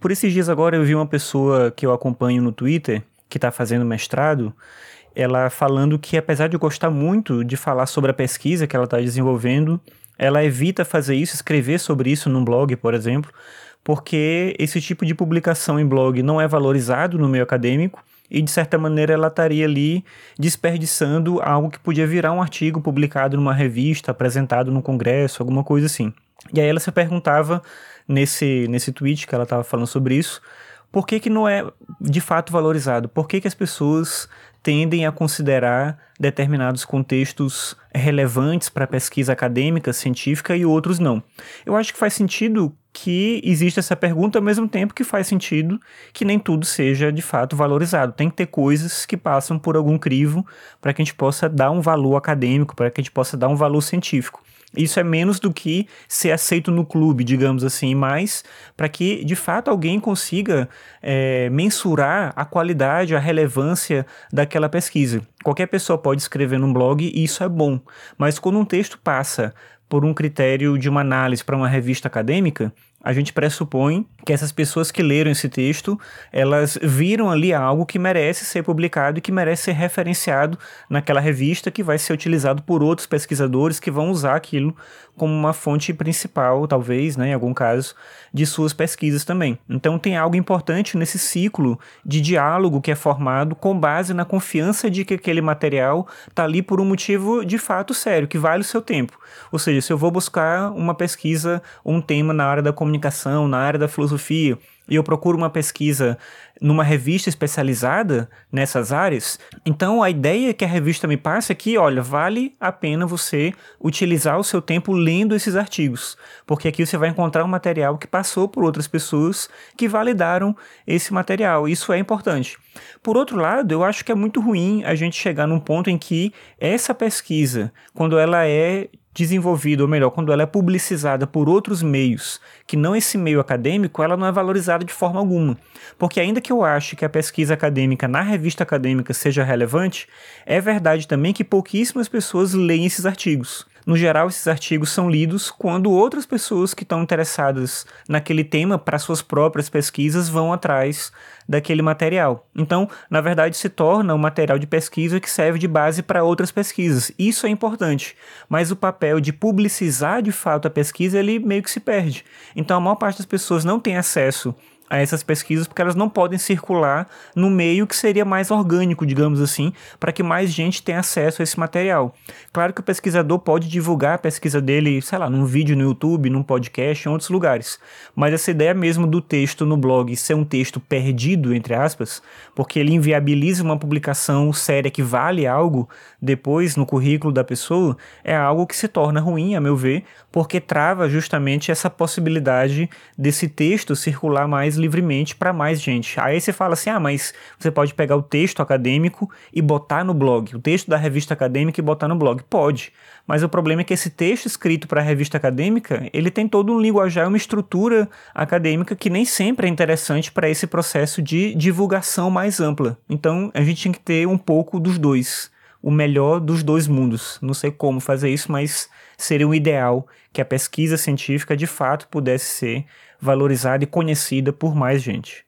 Por esses dias agora eu vi uma pessoa que eu acompanho no Twitter, que está fazendo mestrado, ela falando que apesar de gostar muito de falar sobre a pesquisa que ela está desenvolvendo, ela evita fazer isso, escrever sobre isso num blog, por exemplo, porque esse tipo de publicação em blog não é valorizado no meio acadêmico e de certa maneira ela estaria ali desperdiçando algo que podia virar um artigo publicado numa revista, apresentado no congresso, alguma coisa assim. E aí ela se perguntava nesse nesse tweet que ela estava falando sobre isso, por que, que não é de fato valorizado? Por que, que as pessoas tendem a considerar determinados contextos relevantes para pesquisa acadêmica, científica e outros não? Eu acho que faz sentido que existe essa pergunta ao mesmo tempo que faz sentido que nem tudo seja de fato valorizado. Tem que ter coisas que passam por algum crivo para que a gente possa dar um valor acadêmico, para que a gente possa dar um valor científico. Isso é menos do que ser aceito no clube, digamos assim, mas para que de fato alguém consiga é, mensurar a qualidade, a relevância daquela pesquisa. Qualquer pessoa pode escrever num blog e isso é bom, mas quando um texto passa por um critério de uma análise para uma revista acadêmica, a gente pressupõe que essas pessoas que leram esse texto, elas viram ali algo que merece ser publicado e que merece ser referenciado naquela revista que vai ser utilizado por outros pesquisadores que vão usar aquilo como uma fonte principal, talvez, né, em algum caso, de suas pesquisas também. Então tem algo importante nesse ciclo de diálogo que é formado com base na confiança de que aquele material está ali por um motivo de fato sério, que vale o seu tempo. Ou seja, se eu vou buscar uma pesquisa, um tema na área da comunicação, na área da filosofia, e eu procuro uma pesquisa numa revista especializada nessas áreas, então a ideia que a revista me passa é que, olha, vale a pena você utilizar o seu tempo lendo esses artigos, porque aqui você vai encontrar um material que passou por outras pessoas que validaram esse material. Isso é importante. Por outro lado, eu acho que é muito ruim a gente chegar num ponto em que essa pesquisa, quando ela é desenvolvida, ou melhor, quando ela é publicizada por outros meios, que não esse meio acadêmico, ela não é valorizada de forma alguma. Porque ainda que eu ache que a pesquisa acadêmica na revista acadêmica seja relevante, é verdade também que pouquíssimas pessoas leem esses artigos. No geral, esses artigos são lidos quando outras pessoas que estão interessadas naquele tema para suas próprias pesquisas vão atrás daquele material. Então, na verdade, se torna um material de pesquisa que serve de base para outras pesquisas. Isso é importante, mas o papel de publicizar de fato a pesquisa ele meio que se perde. Então, a maior parte das pessoas não tem acesso a essas pesquisas porque elas não podem circular no meio que seria mais orgânico, digamos assim, para que mais gente tenha acesso a esse material. Claro que o pesquisador pode divulgar a pesquisa dele, sei lá, num vídeo no YouTube, num podcast, em outros lugares. Mas essa ideia mesmo do texto no blog ser um texto perdido, entre aspas, porque ele inviabiliza uma publicação séria que vale algo depois no currículo da pessoa, é algo que se torna ruim, a meu ver, porque trava justamente essa possibilidade desse texto circular mais livremente para mais gente. Aí você fala assim: ah, mas você pode pegar o texto acadêmico e botar no blog, o texto da revista acadêmica e botar no blog. Pode, mas o problema é que esse texto escrito para a revista acadêmica, ele tem todo um linguajar, uma estrutura acadêmica que nem sempre é interessante para esse processo de divulgação mais ampla. Então a gente tem que ter um pouco dos dois o melhor dos dois mundos. Não sei como fazer isso, mas seria o ideal que a pesquisa científica de fato pudesse ser valorizada e conhecida por mais gente.